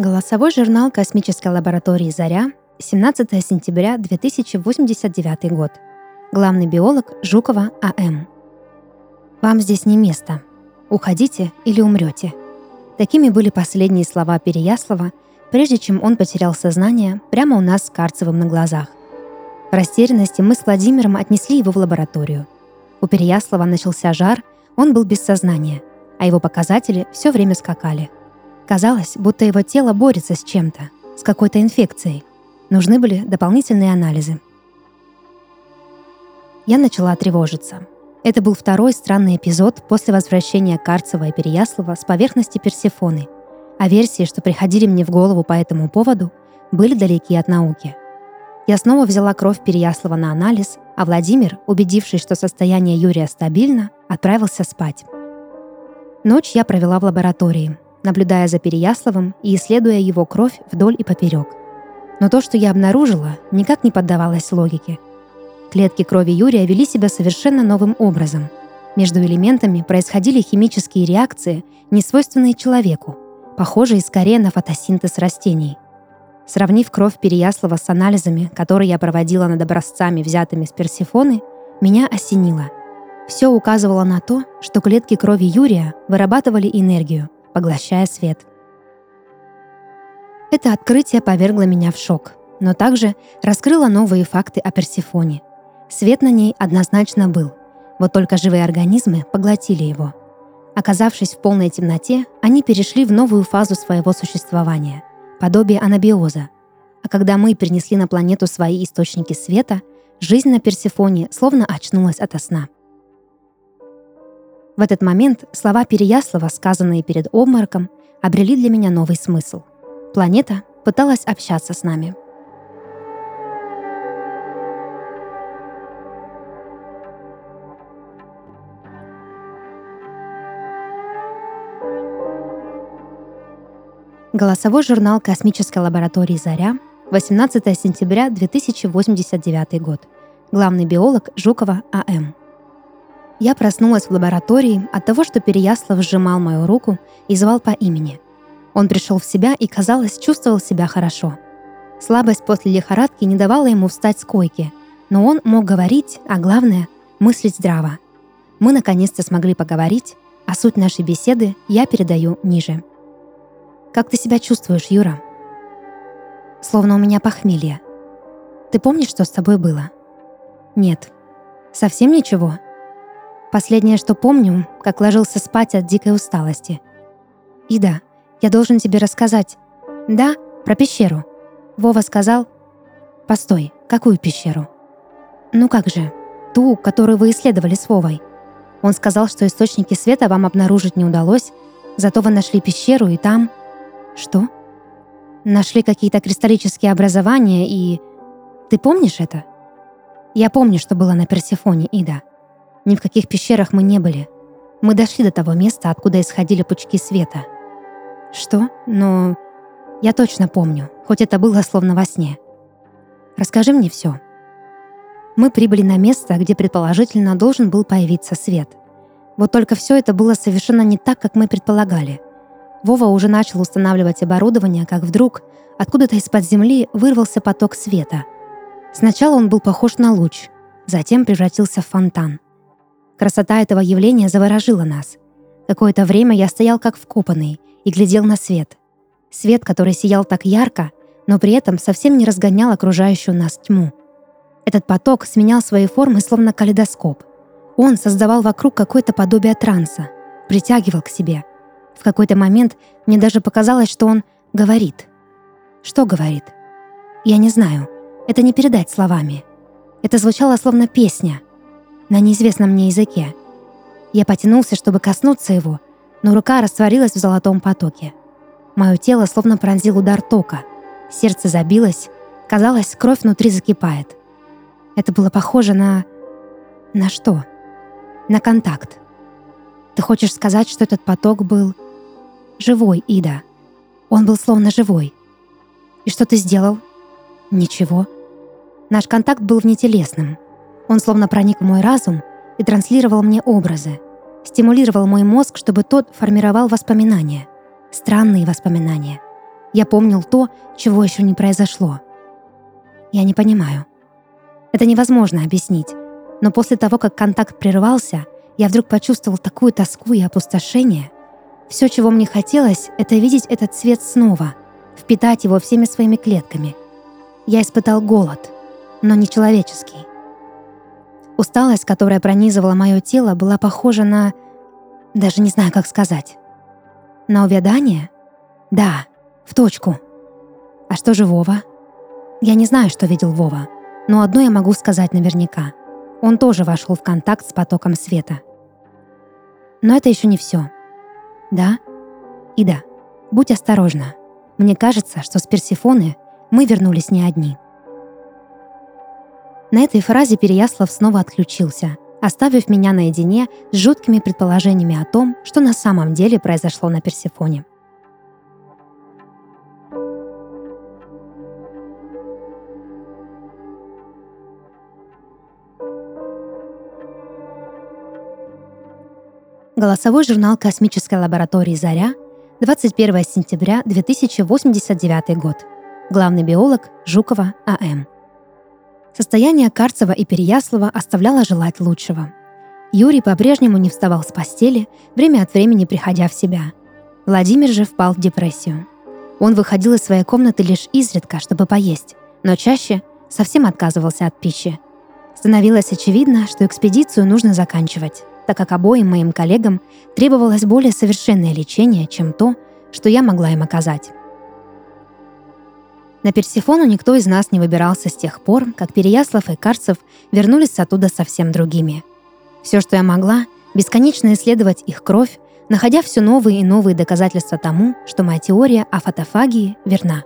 Голосовой журнал космической лаборатории «Заря», 17 сентября 2089 год. Главный биолог Жукова А.М. «Вам здесь не место. Уходите или умрете». Такими были последние слова Переяслава, прежде чем он потерял сознание прямо у нас с Карцевым на глазах. В растерянности мы с Владимиром отнесли его в лабораторию. У Переяслава начался жар, он был без сознания, а его показатели все время скакали – Казалось, будто его тело борется с чем-то, с какой-то инфекцией. Нужны были дополнительные анализы. Я начала тревожиться. Это был второй странный эпизод после возвращения Карцева и Переяслава с поверхности Персифоны, а версии, что приходили мне в голову по этому поводу, были далеки от науки. Я снова взяла кровь Переяслава на анализ, а Владимир, убедившись, что состояние Юрия стабильно, отправился спать. Ночь я провела в лаборатории, наблюдая за Переяславом и исследуя его кровь вдоль и поперек. Но то, что я обнаружила, никак не поддавалось логике. Клетки крови Юрия вели себя совершенно новым образом. Между элементами происходили химические реакции, не свойственные человеку, похожие скорее на фотосинтез растений. Сравнив кровь Переяслава с анализами, которые я проводила над образцами, взятыми с Персифоны, меня осенило. Все указывало на то, что клетки крови Юрия вырабатывали энергию – поглощая свет. Это открытие повергло меня в шок, но также раскрыло новые факты о Персифоне. Свет на ней однозначно был, вот только живые организмы поглотили его. Оказавшись в полной темноте, они перешли в новую фазу своего существования – подобие анабиоза. А когда мы перенесли на планету свои источники света, жизнь на Персифоне словно очнулась ото сна – в этот момент слова Переяслава, сказанные перед обмороком, обрели для меня новый смысл. Планета пыталась общаться с нами. Голосовой журнал космической лаборатории «Заря», 18 сентября 2089 год. Главный биолог Жукова А.М. Я проснулась в лаборатории от того, что Переяслав сжимал мою руку и звал по имени. Он пришел в себя и, казалось, чувствовал себя хорошо. Слабость после лихорадки не давала ему встать с койки, но он мог говорить, а главное — мыслить здраво. Мы наконец-то смогли поговорить, а суть нашей беседы я передаю ниже. «Как ты себя чувствуешь, Юра?» «Словно у меня похмелье. Ты помнишь, что с тобой было?» «Нет». «Совсем ничего?» Последнее, что помню, как ложился спать от дикой усталости. «Ида, я должен тебе рассказать». «Да, про пещеру». Вова сказал. «Постой, какую пещеру?» «Ну как же, ту, которую вы исследовали с Вовой». Он сказал, что источники света вам обнаружить не удалось, зато вы нашли пещеру и там... Что? Нашли какие-то кристаллические образования и... Ты помнишь это? Я помню, что было на Персифоне, Ида. Ни в каких пещерах мы не были. Мы дошли до того места, откуда исходили пучки света. Что? Но я точно помню, хоть это было словно во сне. Расскажи мне все. Мы прибыли на место, где предположительно должен был появиться свет. Вот только все это было совершенно не так, как мы предполагали. Вова уже начал устанавливать оборудование, как вдруг откуда-то из-под земли вырвался поток света. Сначала он был похож на луч, затем превратился в фонтан — Красота этого явления заворожила нас. Какое-то время я стоял как вкопанный и глядел на свет. Свет, который сиял так ярко, но при этом совсем не разгонял окружающую нас тьму. Этот поток сменял свои формы словно калейдоскоп. Он создавал вокруг какое-то подобие транса, притягивал к себе. В какой-то момент мне даже показалось, что он говорит. Что говорит? Я не знаю. Это не передать словами. Это звучало словно песня — на неизвестном мне языке. Я потянулся, чтобы коснуться его, но рука растворилась в золотом потоке. Мое тело словно пронзил удар тока. Сердце забилось. Казалось, кровь внутри закипает. Это было похоже на... На что? На контакт. Ты хочешь сказать, что этот поток был... Живой, Ида. Он был словно живой. И что ты сделал? Ничего. Наш контакт был внетелесным — он словно проник в мой разум и транслировал мне образы, стимулировал мой мозг, чтобы тот формировал воспоминания, странные воспоминания. Я помнил то, чего еще не произошло. Я не понимаю. Это невозможно объяснить. Но после того, как контакт прервался, я вдруг почувствовал такую тоску и опустошение. Все, чего мне хотелось, это видеть этот цвет снова, впитать его всеми своими клетками. Я испытал голод, но не человеческий. Усталость, которая пронизывала мое тело, была похожа на... Даже не знаю, как сказать. На увядание? Да, в точку. А что же Вова? Я не знаю, что видел Вова, но одно я могу сказать наверняка. Он тоже вошел в контакт с потоком света. Но это еще не все. Да? И да, будь осторожна. Мне кажется, что с Персифоны мы вернулись не одни. На этой фразе Переяслав снова отключился, оставив меня наедине с жуткими предположениями о том, что на самом деле произошло на Персифоне. Голосовой журнал космической лаборатории «Заря», 21 сентября 2089 год. Главный биолог Жукова А.М. Состояние Карцева и Переяслава оставляло желать лучшего. Юрий по-прежнему не вставал с постели, время от времени приходя в себя. Владимир же впал в депрессию. Он выходил из своей комнаты лишь изредка, чтобы поесть, но чаще совсем отказывался от пищи. Становилось очевидно, что экспедицию нужно заканчивать, так как обоим моим коллегам требовалось более совершенное лечение, чем то, что я могла им оказать. На Персифону никто из нас не выбирался с тех пор, как Переяслав и Карцев вернулись оттуда совсем другими. Все, что я могла, бесконечно исследовать их кровь, находя все новые и новые доказательства тому, что моя теория о фотофагии верна.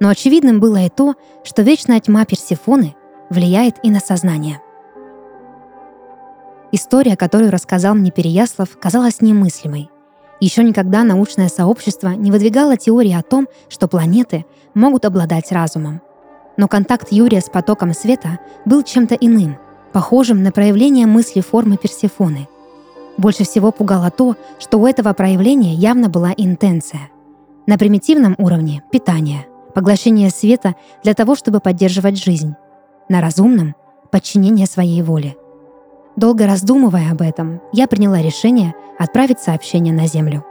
Но очевидным было и то, что вечная тьма Персифоны влияет и на сознание. История, которую рассказал мне Переяслав, казалась немыслимой. Еще никогда научное сообщество не выдвигало теории о том, что планеты могут обладать разумом. Но контакт Юрия с потоком света был чем-то иным, похожим на проявление мысли формы Персефоны. Больше всего пугало то, что у этого проявления явно была интенция. На примитивном уровне — питание, поглощение света для того, чтобы поддерживать жизнь. На разумном — подчинение своей воле. Долго раздумывая об этом, я приняла решение отправить сообщение на Землю.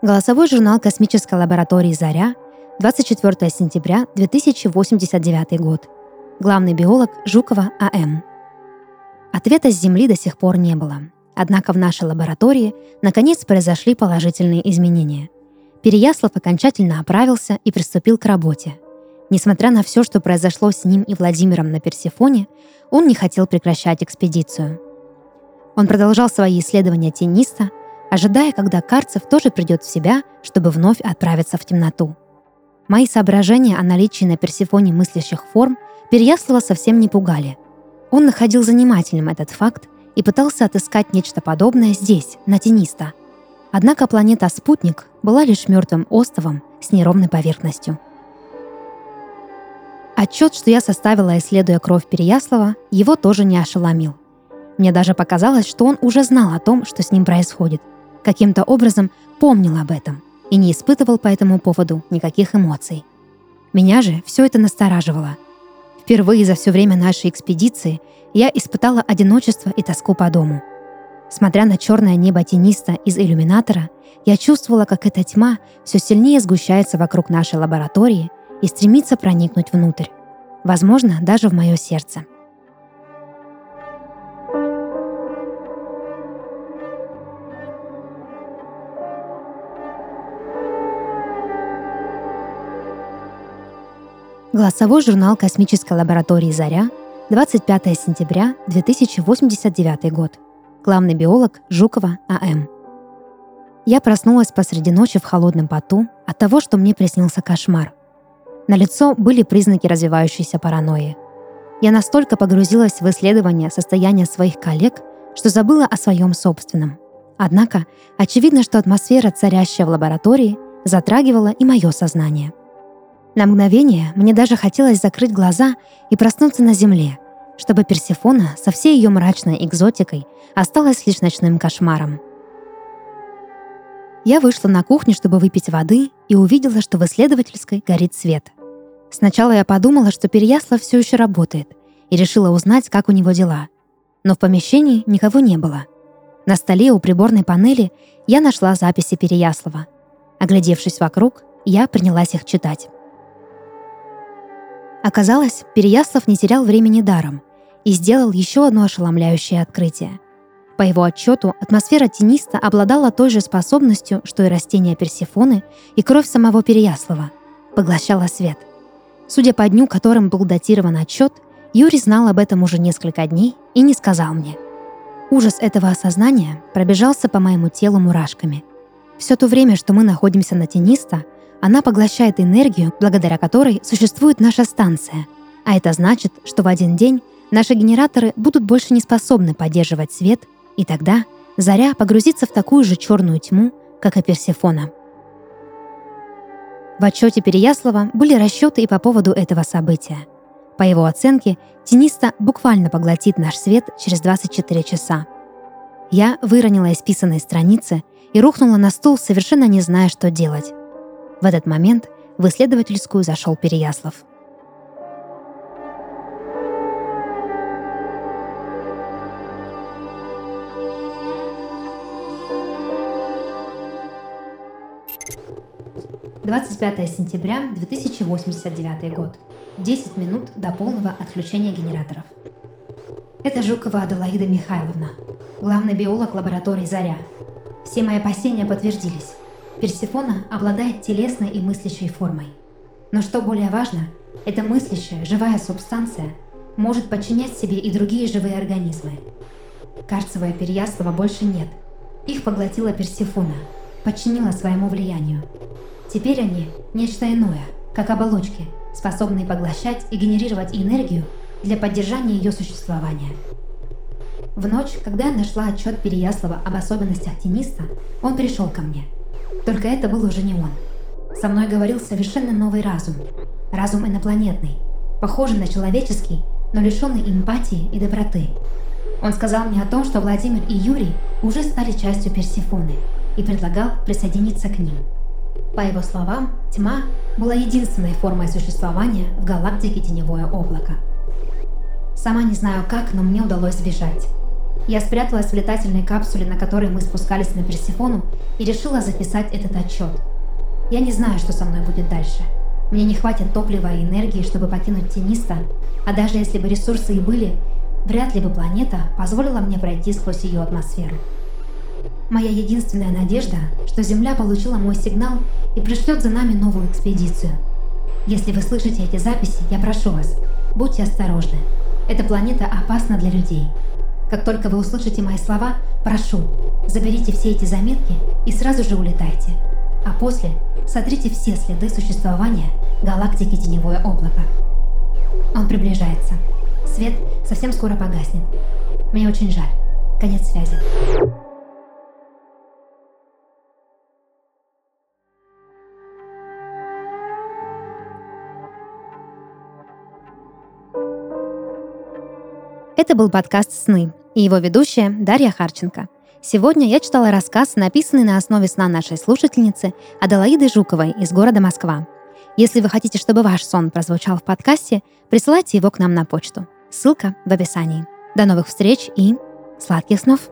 Голосовой журнал космической лаборатории «Заря», 24 сентября 2089 год. Главный биолог Жукова А.М. Ответа с Земли до сих пор не было. Однако в нашей лаборатории наконец произошли положительные изменения. Переяслав окончательно оправился и приступил к работе. Несмотря на все, что произошло с ним и Владимиром на Персифоне, он не хотел прекращать экспедицию. Он продолжал свои исследования тениста, ожидая, когда Карцев тоже придет в себя, чтобы вновь отправиться в темноту. Мои соображения о наличии на Персифоне мыслящих форм Переяслава совсем не пугали. Он находил занимательным этот факт и пытался отыскать нечто подобное здесь, на Тениста – Однако планета-спутник была лишь мертвым островом с неровной поверхностью. Отчет, что я составила, исследуя кровь Переяслава, его тоже не ошеломил. Мне даже показалось, что он уже знал о том, что с ним происходит. Каким-то образом помнил об этом и не испытывал по этому поводу никаких эмоций. Меня же все это настораживало. Впервые за все время нашей экспедиции я испытала одиночество и тоску по дому – Смотря на черное небо тениста из иллюминатора, я чувствовала, как эта тьма все сильнее сгущается вокруг нашей лаборатории и стремится проникнуть внутрь. Возможно, даже в мое сердце. Голосовой журнал космической лаборатории «Заря», 25 сентября 2089 год главный биолог Жукова А.М. Я проснулась посреди ночи в холодном поту от того, что мне приснился кошмар. На лицо были признаки развивающейся паранойи. Я настолько погрузилась в исследование состояния своих коллег, что забыла о своем собственном. Однако, очевидно, что атмосфера, царящая в лаборатории, затрагивала и мое сознание. На мгновение мне даже хотелось закрыть глаза и проснуться на земле, чтобы Персефона со всей ее мрачной экзотикой осталась лишь ночным кошмаром. Я вышла на кухню, чтобы выпить воды, и увидела, что в исследовательской горит свет. Сначала я подумала, что Переяслав все еще работает, и решила узнать, как у него дела. Но в помещении никого не было. На столе у приборной панели я нашла записи Переяслава. Оглядевшись вокруг, я принялась их читать. Оказалось, Переяслав не терял времени даром и сделал еще одно ошеломляющее открытие. По его отчету, атмосфера тениста обладала той же способностью, что и растения Персифоны и кровь самого Переяслава — поглощала свет. Судя по дню, которым был датирован отчет, Юрий знал об этом уже несколько дней и не сказал мне. Ужас этого осознания пробежался по моему телу мурашками. Все то время, что мы находимся на тениста, она поглощает энергию, благодаря которой существует наша станция. А это значит, что в один день наши генераторы будут больше не способны поддерживать свет, и тогда Заря погрузится в такую же черную тьму, как и Персефона. В отчете Переяслава были расчеты и по поводу этого события. По его оценке, тениста буквально поглотит наш свет через 24 часа. Я выронила исписанные страницы и рухнула на стул, совершенно не зная, что делать. В этот момент в исследовательскую зашел Переяслав. Двадцать пятое сентября 2089 год. 10 минут до полного отключения генераторов. Это Жукова Аделаида Михайловна, главный биолог лаборатории «Заря». Все мои опасения подтвердились. Персифона обладает телесной и мыслящей формой. Но что более важно, эта мыслящая, живая субстанция может подчинять себе и другие живые организмы. Карцева и Переяслава больше нет. Их поглотила Персифона, подчинила своему влиянию. Теперь они – нечто иное, как оболочки, способные поглощать и генерировать энергию для поддержания ее существования. В ночь, когда я нашла отчет Переяслава об особенностях тениста, он пришел ко мне – только это был уже не он. Со мной говорил совершенно новый разум. Разум инопланетный, похожий на человеческий, но лишенный эмпатии и доброты. Он сказал мне о том, что Владимир и Юрий уже стали частью Персифоны и предлагал присоединиться к ним. По его словам, тьма была единственной формой существования в галактике Теневое облако. Сама не знаю как, но мне удалось сбежать. Я спряталась в летательной капсуле, на которой мы спускались на Персифону, и решила записать этот отчет. Я не знаю, что со мной будет дальше. Мне не хватит топлива и энергии, чтобы покинуть Тениста, а даже если бы ресурсы и были, вряд ли бы планета позволила мне пройти сквозь ее атмосферу. Моя единственная надежда, что Земля получила мой сигнал и пришлет за нами новую экспедицию. Если вы слышите эти записи, я прошу вас, будьте осторожны. Эта планета опасна для людей. Как только вы услышите мои слова, прошу, заберите все эти заметки и сразу же улетайте. А после сотрите все следы существования галактики Теневое облако. Он приближается. Свет совсем скоро погаснет. Мне очень жаль. Конец связи. Это был подкаст «Сны» и его ведущая Дарья Харченко. Сегодня я читала рассказ, написанный на основе сна нашей слушательницы Аделаиды Жуковой из города Москва. Если вы хотите, чтобы ваш сон прозвучал в подкасте, присылайте его к нам на почту. Ссылка в описании. До новых встреч и сладких снов!